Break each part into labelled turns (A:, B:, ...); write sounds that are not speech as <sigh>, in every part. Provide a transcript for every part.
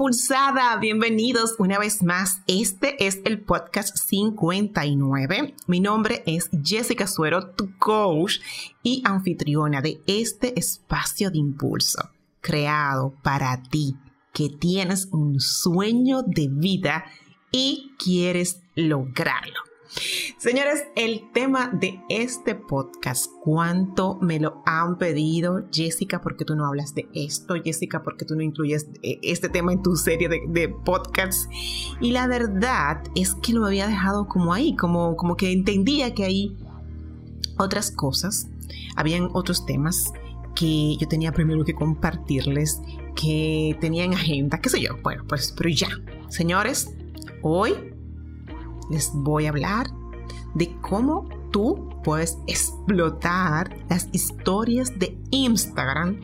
A: Impulsada, bienvenidos una vez más. Este es el podcast 59. Mi nombre es Jessica Suero, tu coach y anfitriona de este espacio de impulso, creado para ti que tienes un sueño de vida y quieres lograrlo. Señores, el tema de este podcast, ¿cuánto me lo han pedido? Jessica, ¿por qué tú no hablas de esto? Jessica, ¿por qué tú no incluyes eh, este tema en tu serie de, podcasts? Y la verdad es que lo había dejado como ahí, como, como que entendía que hay otras cosas, habían otros temas que yo tenía primero que compartirles, que tenía en agenda, qué sé yo. Bueno, pues, pero ya, señores, hoy les voy a hablar de cómo tú puedes explotar las historias de Instagram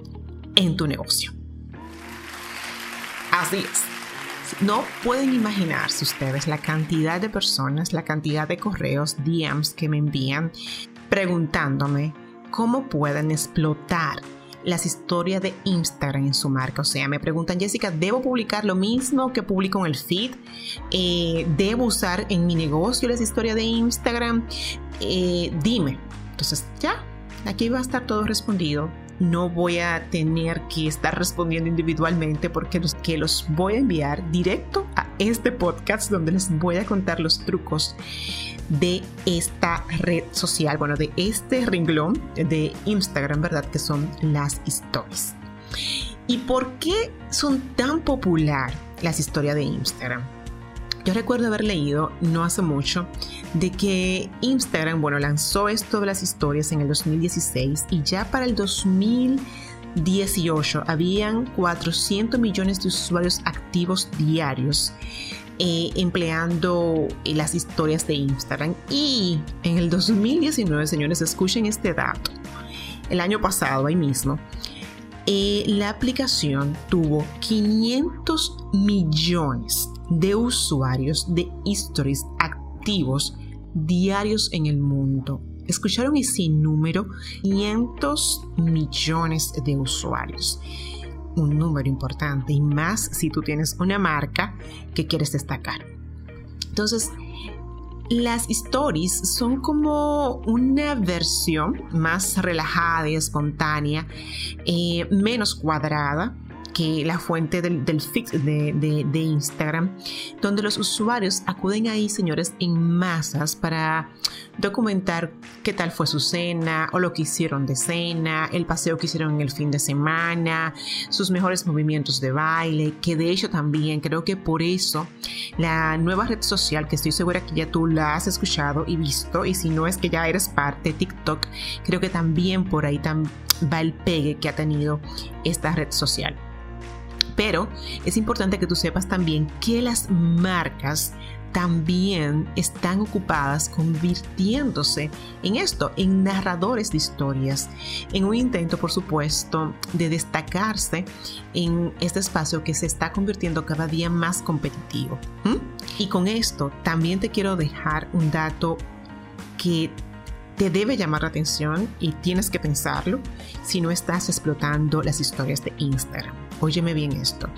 A: en tu negocio. Así es. No pueden imaginarse ustedes la cantidad de personas, la cantidad de correos, DMs que me envían preguntándome cómo pueden explotar las historias de Instagram en su marca. O sea, me preguntan, Jessica, ¿debo publicar lo mismo que publico en el feed? Eh, ¿Debo usar en mi negocio las historias de Instagram? Eh, dime. Entonces, ya, aquí va a estar todo respondido. No voy a tener que estar respondiendo individualmente porque los que los voy a enviar directo a este podcast donde les voy a contar los trucos de esta red social, bueno, de este renglón de Instagram, ¿verdad? Que son las stories. ¿Y por qué son tan popular las historias de Instagram? Yo recuerdo haber leído no hace mucho de que Instagram, bueno, lanzó esto de las historias en el 2016 y ya para el 2018 habían 400 millones de usuarios activos diarios eh, empleando eh, las historias de Instagram. Y en el 2019, señores, escuchen este dato. El año pasado, ahí mismo, eh, la aplicación tuvo 500 millones de usuarios de stories activos diarios en el mundo. ¿Escucharon ese número? 500 millones de usuarios un número importante y más si tú tienes una marca que quieres destacar. Entonces, las stories son como una versión más relajada y espontánea, eh, menos cuadrada, que la fuente del, fix de, de, Instagram, donde los usuarios acuden ahí, señores, en masas para documentar qué tal fue su cena o lo que hicieron de cena, el paseo que hicieron en el fin de semana, sus mejores movimientos de baile, que de hecho también creo que por eso la nueva red social, que estoy segura que ya tú la has escuchado y visto, y si no es que ya eres parte de TikTok, creo que también por ahí va el pegue que ha tenido esta red social. Pero es importante que tú sepas también que las marcas también están ocupadas convirtiéndose en esto, en narradores de historias, en un intento, por supuesto, de destacarse en este espacio que se está convirtiendo cada día más competitivo. Y con esto también te quiero dejar un dato que te debe llamar la atención y tienes que pensarlo si no estás explotando las historias de Instagram. Óyeme bien esto.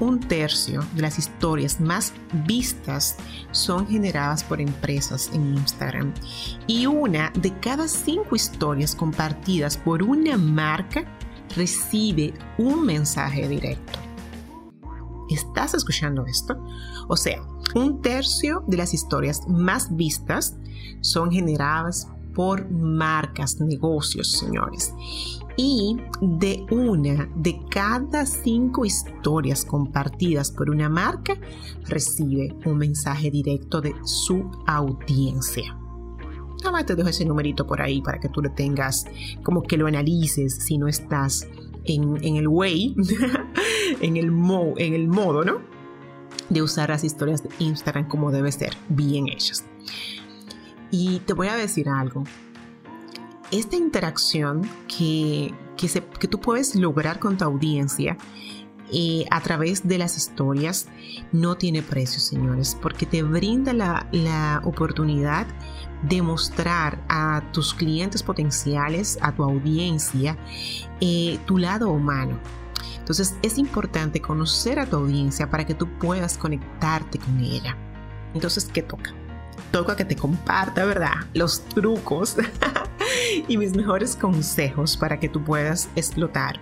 A: Un tercio de las historias más vistas son generadas por empresas en Instagram y una de cada cinco historias compartidas por una marca recibe un mensaje directo. ¿Estás escuchando esto? O sea, un tercio de las historias más vistas son generadas por marcas, negocios, señores. Y de una de cada cinco historias compartidas por una marca, recibe un mensaje directo de su audiencia. Nada más te dejo ese numerito por ahí para que tú lo tengas, como que lo analices si no estás en, el way, <laughs> en, el en el modo, ¿no? De usar las historias de Instagram como debe ser, bien hechas. Y te voy a decir algo. Esta interacción que, que, tú puedes lograr con tu audiencia eh, a través de las historias no tiene precio, señores, porque te brinda la, oportunidad de mostrar a tus clientes potenciales, a tu audiencia, eh, tu lado humano. Entonces es importante conocer a tu audiencia para que tú puedas conectarte con ella. Entonces, ¿qué toca? Toca que te comparta, ¿verdad? Los trucos <laughs> y mis mejores consejos para que tú puedas explotar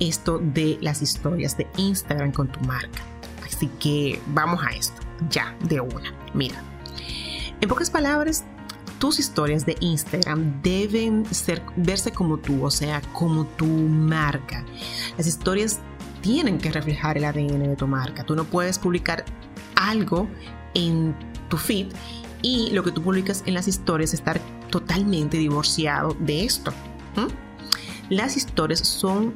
A: esto de las historias de Instagram con tu marca. Así que vamos a esto, ya, de una. Mira, en pocas palabras, tus historias de Instagram deben ser, verse como tú, o sea, como tu marca. Las historias tienen que reflejar el ADN de tu marca. Tú no puedes publicar algo en tu feed y lo que tú publicas en las historias estar totalmente divorciado de esto. Las historias son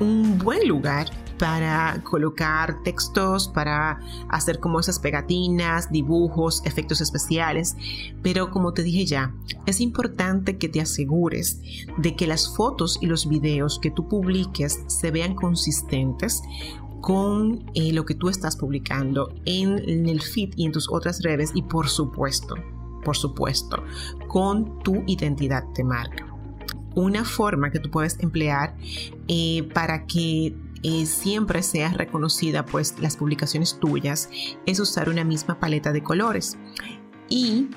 A: un buen lugar para colocar textos, para hacer como esas pegatinas, dibujos, efectos especiales. Pero como te dije ya, es importante que te asegures de que las fotos y los videos que tú publiques se vean consistentes con eh, lo que tú estás publicando en, en el feed y en tus otras redes y por supuesto, por supuesto, con tu identidad de marca una forma que tú puedes emplear eh, para que eh, siempre seas reconocida, pues las publicaciones tuyas, es usar una misma paleta de colores. Y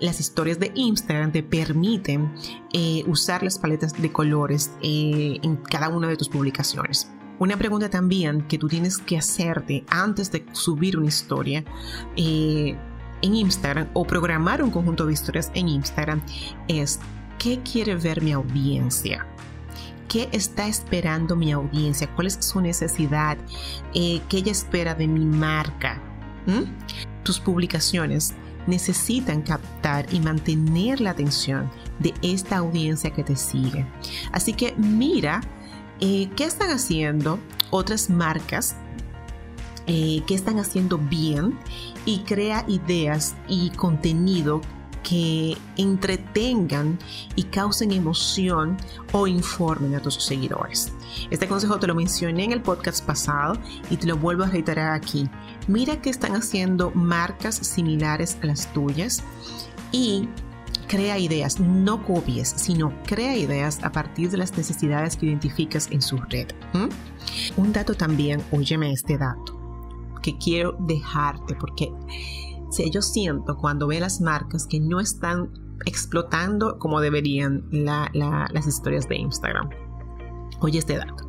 A: las historias de Instagram te permiten eh, usar las paletas de colores en cada una de tus publicaciones. Una pregunta también que tú tienes que hacerte antes de subir una historia en Instagram o programar un conjunto de historias en Instagram es ¿Qué quiere ver mi audiencia? ¿Qué está esperando mi audiencia? ¿Cuál es su necesidad? Eh, ¿Qué ella espera de mi marca? ¿Mm? Tus publicaciones necesitan captar y mantener la atención de esta audiencia que te sigue. Así que mira eh, qué están haciendo otras marcas, eh, qué están haciendo bien y crea ideas y contenido que entretengan y causen emoción o informen a tus seguidores. Este consejo te lo mencioné en el podcast pasado y te lo vuelvo a reiterar aquí. Mira que están haciendo marcas similares a las tuyas y crea ideas, no copies, sino crea ideas a partir de las necesidades que identificas en su red. Un dato también, óyeme este dato, quiero dejarte porque si yo siento cuando veo las marcas que no están explotando como deberían las historias de Instagram. Oye este dato.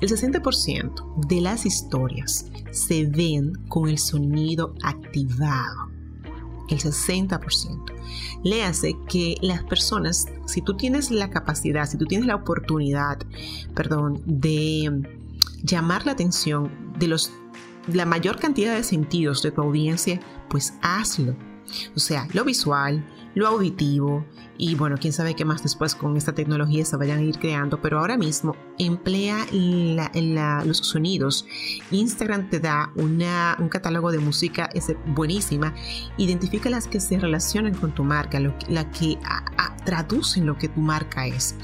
A: El 60% de las historias se ven con el sonido activado. El 60%. Le hace que las personas, si tú tienes la capacidad, si tú tienes la oportunidad, perdón, de llamar la atención de los la mayor cantidad de sentidos de tu audiencia, pues hazlo. O sea, lo visual, lo auditivo y bueno, quién sabe qué más después con esta tecnología se vayan a ir creando, pero ahora mismo emplea los sonidos. Instagram te da una, un catálogo de música es buenísima, identifica las que se relacionan con tu marca, lo, la que traducen lo que tu marca es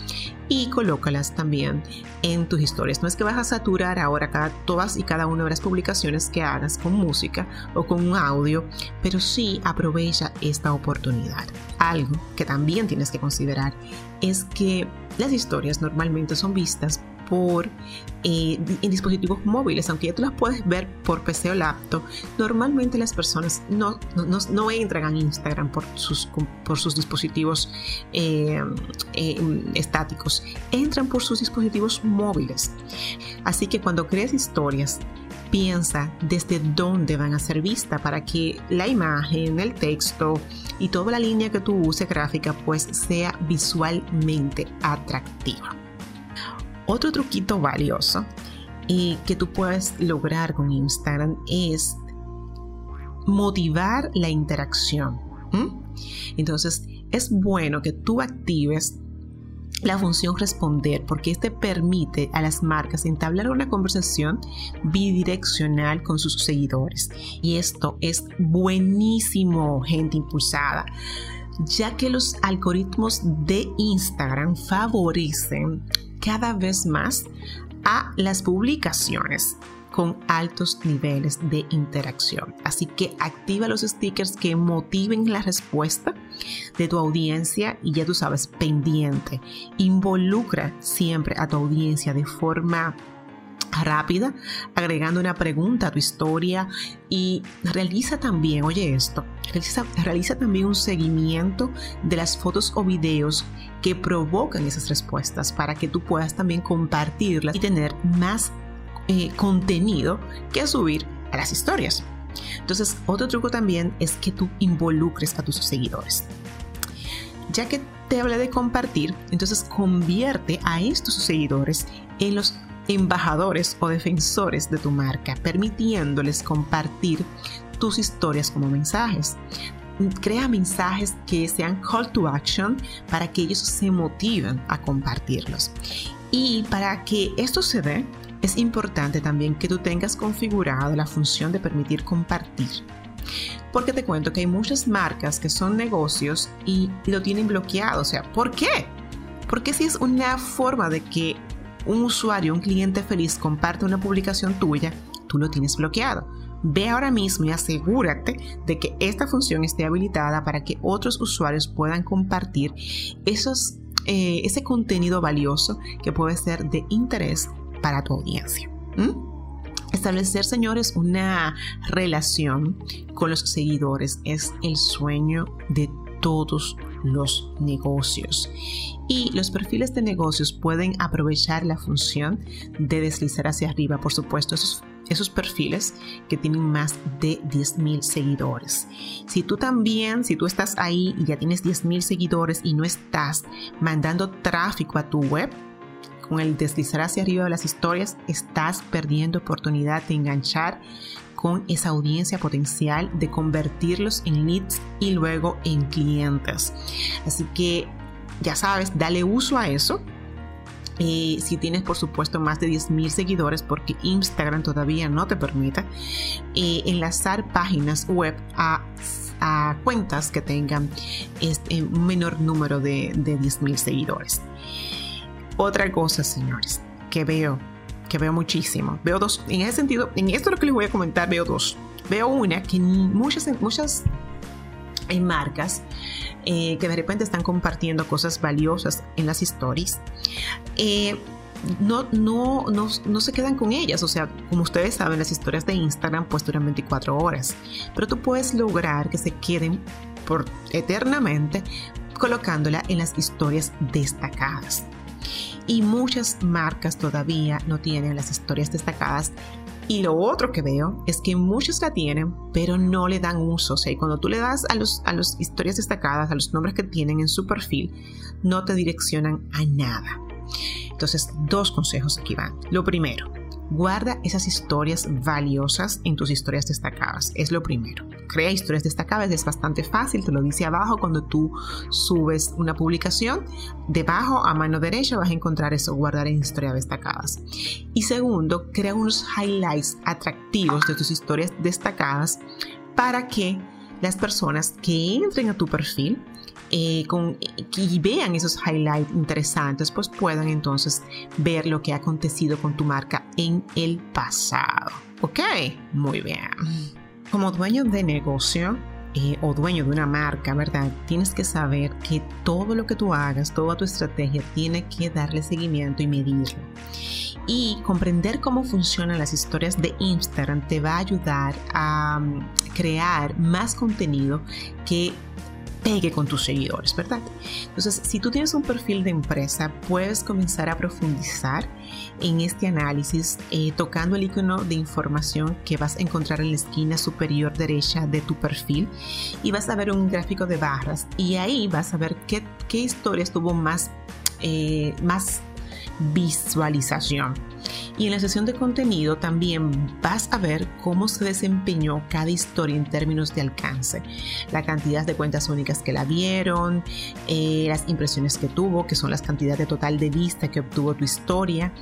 A: y colócalas también en tus historias. No es que vas a saturar ahora cada, todas y cada una de las publicaciones que hagas con música o con un audio, pero sí aprovecha esta oportunidad. Algo que también tienes que considerar es que las historias normalmente son vistas por eh, en dispositivos móviles, aunque ya tú las puedes ver por PC o laptop, normalmente las personas no, no, entran a Instagram por sus, por sus dispositivos eh, eh, estáticos, entran por sus dispositivos móviles. Así que cuando creas historias, piensa desde dónde van a ser vistas para que la imagen, el texto y toda la línea que tú uses gráfica pues sea visualmente atractiva. Otro truquito valioso y que tú puedes lograr con Instagram es motivar la interacción. Entonces, es bueno que tú actives la función responder porque este permite a las marcas entablar una conversación bidireccional con sus seguidores. Y esto es buenísimo gente impulsada ya que los algoritmos de Instagram favorecen cada vez más a las publicaciones con altos niveles de interacción. Así que activa los stickers que motiven la respuesta de tu audiencia y ya tú sabes, pendiente. Involucra siempre a tu audiencia de forma rápida, agregando una pregunta a tu historia y realiza también, oye esto, realiza, realiza, también un seguimiento de las fotos o videos que provocan esas respuestas para que tú puedas también compartirlas y tener más eh, contenido que subir a las historias. Entonces, otro truco también es que tú involucres a tus seguidores. Ya que te hablé de compartir, entonces convierte a estos seguidores en los embajadores o defensores de tu marca, permitiéndoles compartir tus historias como mensajes. Crea mensajes que sean call to action para que ellos se motiven a compartirlos. Y para que esto se dé, es importante también que tú tengas configurada la función de permitir compartir. Porque te cuento que hay muchas marcas que son negocios y lo tienen bloqueado. O sea, ¿por qué? Porque si es una forma de que un usuario, un cliente feliz comparte una publicación tuya, tú lo tienes bloqueado. Ve ahora mismo y asegúrate de que esta función esté habilitada para que otros usuarios puedan compartir esos, eh, ese contenido valioso que puede ser de interés para tu audiencia. Establecer, señores, una relación con los seguidores es el sueño de todos los negocios. Y los perfiles de negocios pueden aprovechar la función de deslizar hacia arriba, por supuesto, esos, esos perfiles que tienen más de 10.000 seguidores. Si tú también, si tú estás ahí y ya tienes 10.000 seguidores y no estás mandando tráfico a tu web, con el deslizar hacia arriba de las historias, estás perdiendo oportunidad de enganchar con esa audiencia potencial, de convertirlos en leads y luego en clientes. Así que ya sabes, dale uso a eso. Y si tienes por supuesto más de 10.000 seguidores porque Instagram todavía no te permite eh, enlazar páginas web a, cuentas que tengan este, un menor número de, de 10.000 seguidores. Otra cosa, señores, que veo, que veo muchísimo. Veo dos, en ese sentido, en esto lo que les voy a comentar, veo dos. Veo una que muchas, muchas marcas eh, que de repente están compartiendo cosas valiosas en las stories. Eh, no, no, no, no, se quedan con ellas. O sea, como ustedes saben, las historias de Instagram pues duran 24 horas. Pero tú puedes lograr que se queden por eternamente colocándola en las historias destacadas y muchas marcas todavía no tienen las historias destacadas. Y lo otro que veo es que muchos la tienen, pero no le dan uso. O sea, cuando tú le das a las a los historias destacadas, a los nombres que tienen en su perfil, no te direccionan a nada. Entonces, dos consejos aquí van. Lo primero, Guarda esas historias valiosas en tus historias destacadas. Es lo primero. Crea historias destacadas. Es bastante fácil. Te lo dice abajo cuando tú subes una publicación. Debajo a mano derecha vas a encontrar eso. Guardar en historias destacadas. Y segundo, crea unos highlights atractivos de tus historias destacadas para que las personas que entren a tu perfil eh, con, y vean esos highlights interesantes, pues puedan entonces ver lo que ha acontecido con tu marca en el pasado. ¿Ok? Muy bien. Como dueño de negocio, eh, o dueño de una marca, ¿verdad? Tienes que saber que todo lo que tú hagas, toda tu estrategia, tiene que darle seguimiento y medirlo. Y comprender cómo funcionan las historias de Instagram te va a ayudar a mm, crear más contenido que pegue con tus seguidores, ¿verdad? Entonces, si tú tienes un perfil de empresa, puedes comenzar a profundizar en este análisis eh, tocando el icono de información que vas a encontrar en la esquina superior derecha de tu perfil y vas a ver un gráfico de barras y ahí vas a ver qué, qué historias tuvo más, eh, más visualización. Y en la sesión de contenido también vas a ver cómo se desempeñó cada historia en términos de alcance, la cantidad de cuentas únicas que la vieron, eh, las impresiones que tuvo, que son las cantidades total de vista que obtuvo tu historia.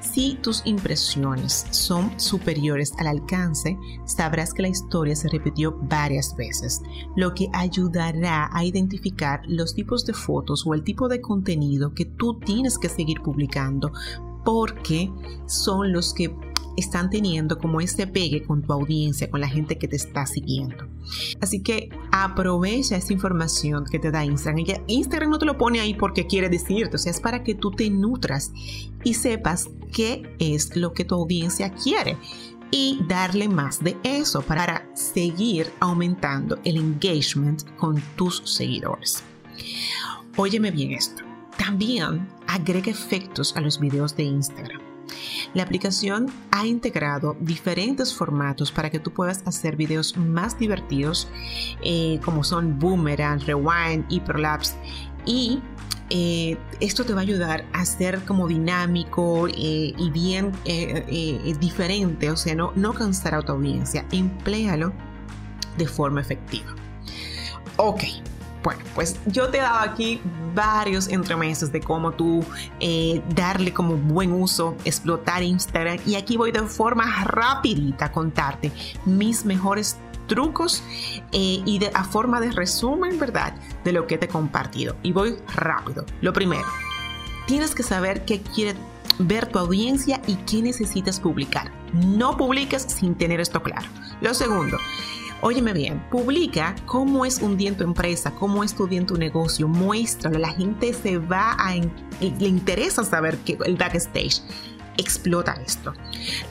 A: Si tus impresiones son superiores al alcance, sabrás que la historia se repitió varias veces, lo que ayudará a identificar los tipos de fotos o el tipo de contenido que tú tienes que seguir publicando porque son los que están teniendo como ese pegue con tu audiencia, con la gente que te está siguiendo. Así que aprovecha esa información que te da Instagram. Instagram no te lo pone ahí porque quiere decirte, o sea, es para que tú te nutras y sepas qué es lo que tu audiencia quiere y darle más de eso para seguir aumentando el engagement con tus seguidores. Óyeme bien esto. También agrega efectos a los videos de Instagram. La aplicación ha integrado diferentes formatos para que tú puedas hacer videos más divertidos, eh, como son Boomerang, Rewind, Hyperlapse y eh, esto te va a ayudar a ser como dinámico eh, y bien diferente, o sea, no, no cansar a tu audiencia. Empléalo de forma efectiva. Ok, bueno, pues yo te he dado aquí varios entremeses de cómo tú eh, darle como buen uso, explotar Instagram y aquí voy de forma rapidita a contarte mis mejores trucos eh, y de, a forma de resumen, ¿verdad? De lo que te he compartido. Y voy rápido. Lo primero, tienes que saber qué quiere ver tu audiencia y qué necesitas publicar. No publiques sin tener esto claro. Lo segundo, Óyeme bien, publica cómo es un día en tu empresa, cómo es tu día en tu negocio, muéstralo, la gente se va a, le interesa saber que, el backstage. Explota esto.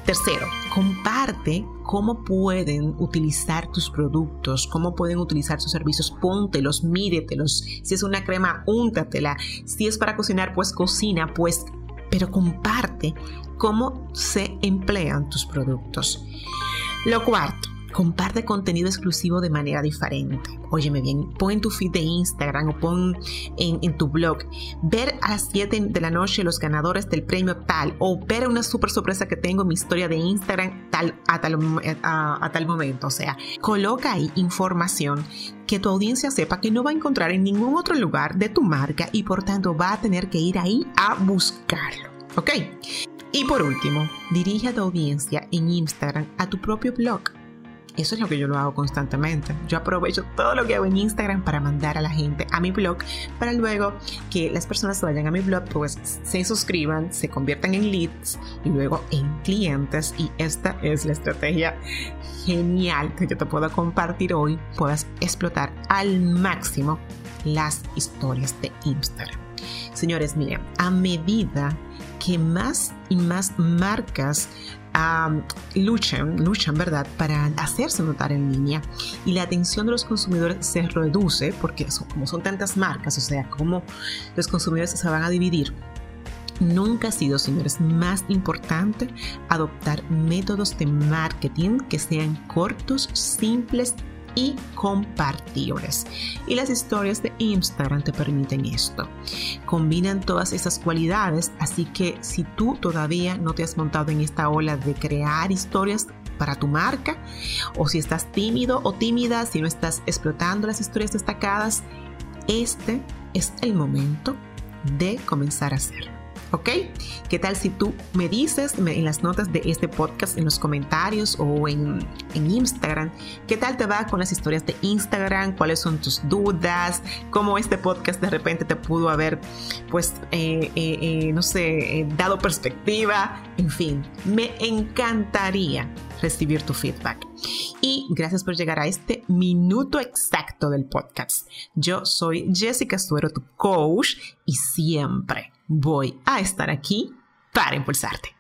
A: Tercero, comparte cómo pueden utilizar tus productos, cómo pueden utilizar tus servicios. Póntelos, mídetelos. Si es una crema, úntatela. Si es para cocinar, pues cocina, pues pero comparte cómo se emplean tus productos. Lo cuarto, comparte contenido exclusivo de manera diferente. Óyeme bien, pon en tu feed de Instagram o pon en, tu blog, ver a las 7 de la noche los ganadores del premio tal o ver una super sorpresa que tengo en mi historia de Instagram tal, a, tal, a tal momento. O sea, coloca ahí información que tu audiencia sepa que no va a encontrar en ningún otro lugar de tu marca y por tanto va a tener que ir ahí a buscarlo. ¿Ok? Y por último, dirige a tu audiencia en Instagram a tu propio blog eso es lo que yo lo hago constantemente. Yo aprovecho todo lo que hago en Instagram para mandar a la gente a mi blog, para luego que las personas vayan a mi blog, pues se suscriban, se conviertan en leads y luego en clientes. Y esta es la estrategia genial que yo te puedo compartir hoy. Puedas explotar al máximo las historias de Instagram. Señores, miren, a medida que más y más marcas luchan, luchan, ¿verdad?, para hacerse notar en línea y la atención de los consumidores se reduce porque como son tantas marcas, o sea, como los consumidores se van a dividir. Nunca ha sido, señores, más importante adoptar métodos de marketing que sean cortos, simples y compartibles. Y las historias de Instagram te permiten esto. Combinan todas esas cualidades, así que si tú todavía no te has montado en esta ola de crear historias para tu marca, o si estás tímido o tímida, si no estás explotando las historias destacadas, este es el momento de comenzar a hacerlo. ¿Ok? ¿Qué tal si tú me dices en las notas de este podcast, en los comentarios o en, Instagram, qué tal te va con las historias de Instagram? ¿Cuáles son tus dudas? ¿Cómo este podcast de repente te pudo haber, pues, eh, eh, eh, no sé, dado perspectiva? En fin, me encantaría recibir tu feedback. Y gracias por llegar a este minuto exacto del podcast. Yo soy Jessica Suero, tu coach, y siempre voy a estar aquí para impulsarte.